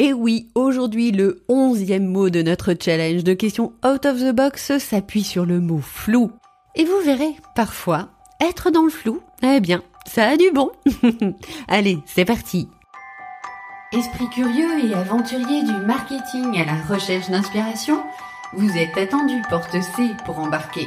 Et oui, aujourd'hui, le onzième mot de notre challenge de questions out of the box s'appuie sur le mot flou. Et vous verrez, parfois, être dans le flou, eh bien, ça a du bon. Allez, c'est parti. Esprit curieux et aventurier du marketing à la recherche d'inspiration, vous êtes attendu porte C pour embarquer.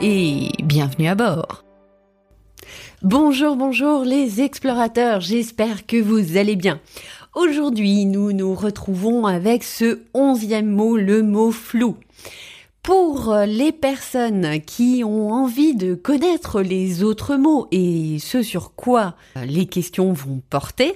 et bienvenue à bord. Bonjour, bonjour les explorateurs, j'espère que vous allez bien. Aujourd'hui, nous nous retrouvons avec ce onzième mot, le mot flou. Pour les personnes qui ont envie de connaître les autres mots et ce sur quoi les questions vont porter,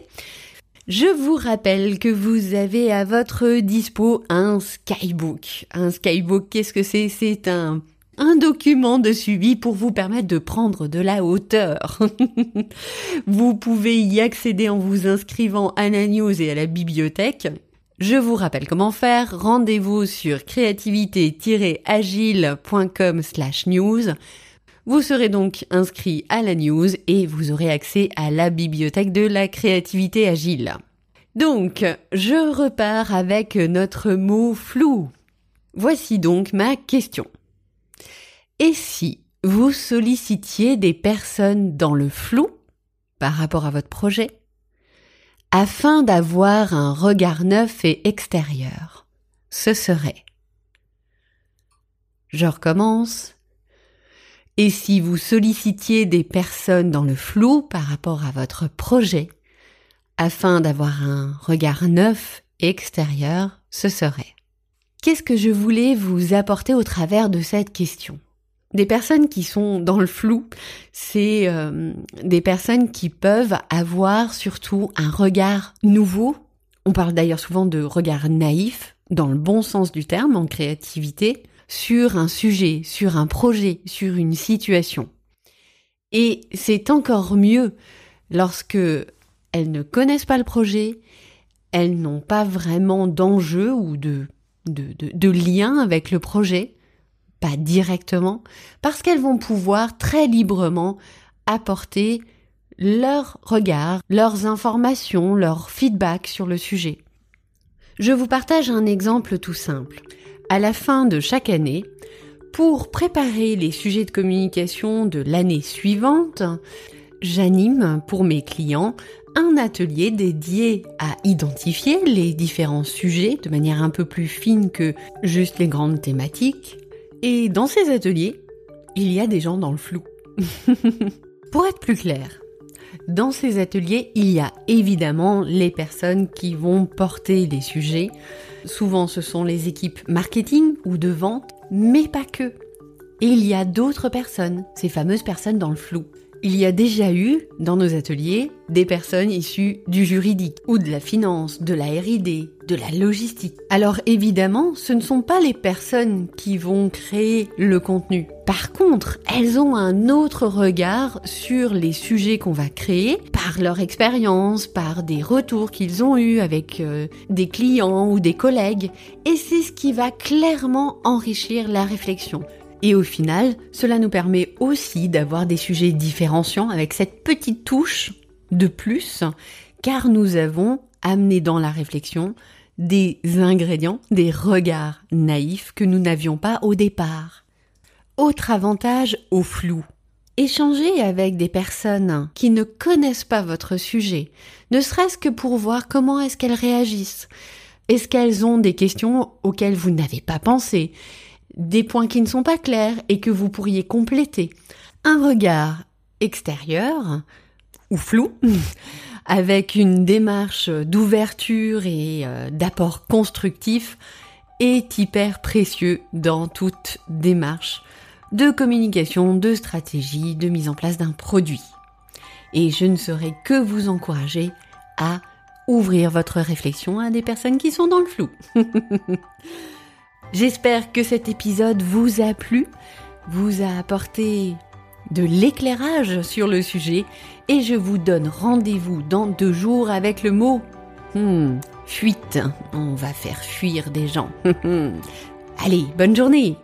je vous rappelle que vous avez à votre dispo un skybook. Un skybook, qu'est-ce que c'est? C'est un un document de suivi pour vous permettre de prendre de la hauteur. vous pouvez y accéder en vous inscrivant à la news et à la bibliothèque. Je vous rappelle comment faire. Rendez-vous sur créativité-agile.com slash news. Vous serez donc inscrit à la news et vous aurez accès à la bibliothèque de la créativité agile. Donc, je repars avec notre mot flou. Voici donc ma question. Et si vous sollicitiez des personnes dans le flou par rapport à votre projet afin d'avoir un regard neuf et extérieur, ce serait. Je recommence. Et si vous sollicitiez des personnes dans le flou par rapport à votre projet afin d'avoir un regard neuf et extérieur, ce serait. Qu'est-ce que je voulais vous apporter au travers de cette question? Des personnes qui sont dans le flou, c'est euh, des personnes qui peuvent avoir surtout un regard nouveau. On parle d'ailleurs souvent de regard naïf, dans le bon sens du terme, en créativité, sur un sujet, sur un projet, sur une situation. Et c'est encore mieux lorsque elles ne connaissent pas le projet, elles n'ont pas vraiment d'enjeu ou de, de, de lien avec le projet, directement, parce qu'elles vont pouvoir très librement apporter leur regard, leurs informations, leur feedback sur le sujet. Je vous partage un exemple tout simple. À la fin de chaque année, pour préparer les sujets de communication de l'année suivante, j'anime pour mes clients un atelier dédié à identifier les différents sujets de manière un peu plus fine que juste les grandes thématiques, et dans ces ateliers, il y a des gens dans le flou. Pour être plus clair, dans ces ateliers, il y a évidemment les personnes qui vont porter les sujets. Souvent, ce sont les équipes marketing ou de vente, mais pas que. Et il y a d'autres personnes, ces fameuses personnes dans le flou. Il y a déjà eu, dans nos ateliers, des personnes issues du juridique ou de la finance, de la RD, de la logistique. Alors évidemment, ce ne sont pas les personnes qui vont créer le contenu. Par contre, elles ont un autre regard sur les sujets qu'on va créer par leur expérience, par des retours qu'ils ont eus avec euh, des clients ou des collègues. Et c'est ce qui va clairement enrichir la réflexion. Et au final, cela nous permet aussi d'avoir des sujets différenciants avec cette petite touche de plus, car nous avons amené dans la réflexion des ingrédients, des regards naïfs que nous n'avions pas au départ. Autre avantage au flou. Échanger avec des personnes qui ne connaissent pas votre sujet, ne serait-ce que pour voir comment est-ce qu'elles réagissent. Est-ce qu'elles ont des questions auxquelles vous n'avez pas pensé? Des points qui ne sont pas clairs et que vous pourriez compléter. Un regard extérieur ou flou, avec une démarche d'ouverture et euh, d'apport constructif est hyper précieux dans toute démarche de communication, de stratégie, de mise en place d'un produit. Et je ne saurais que vous encourager à ouvrir votre réflexion à des personnes qui sont dans le flou. J'espère que cet épisode vous a plu, vous a apporté de l'éclairage sur le sujet et je vous donne rendez-vous dans deux jours avec le mot hmm, fuite. On va faire fuir des gens. Allez, bonne journée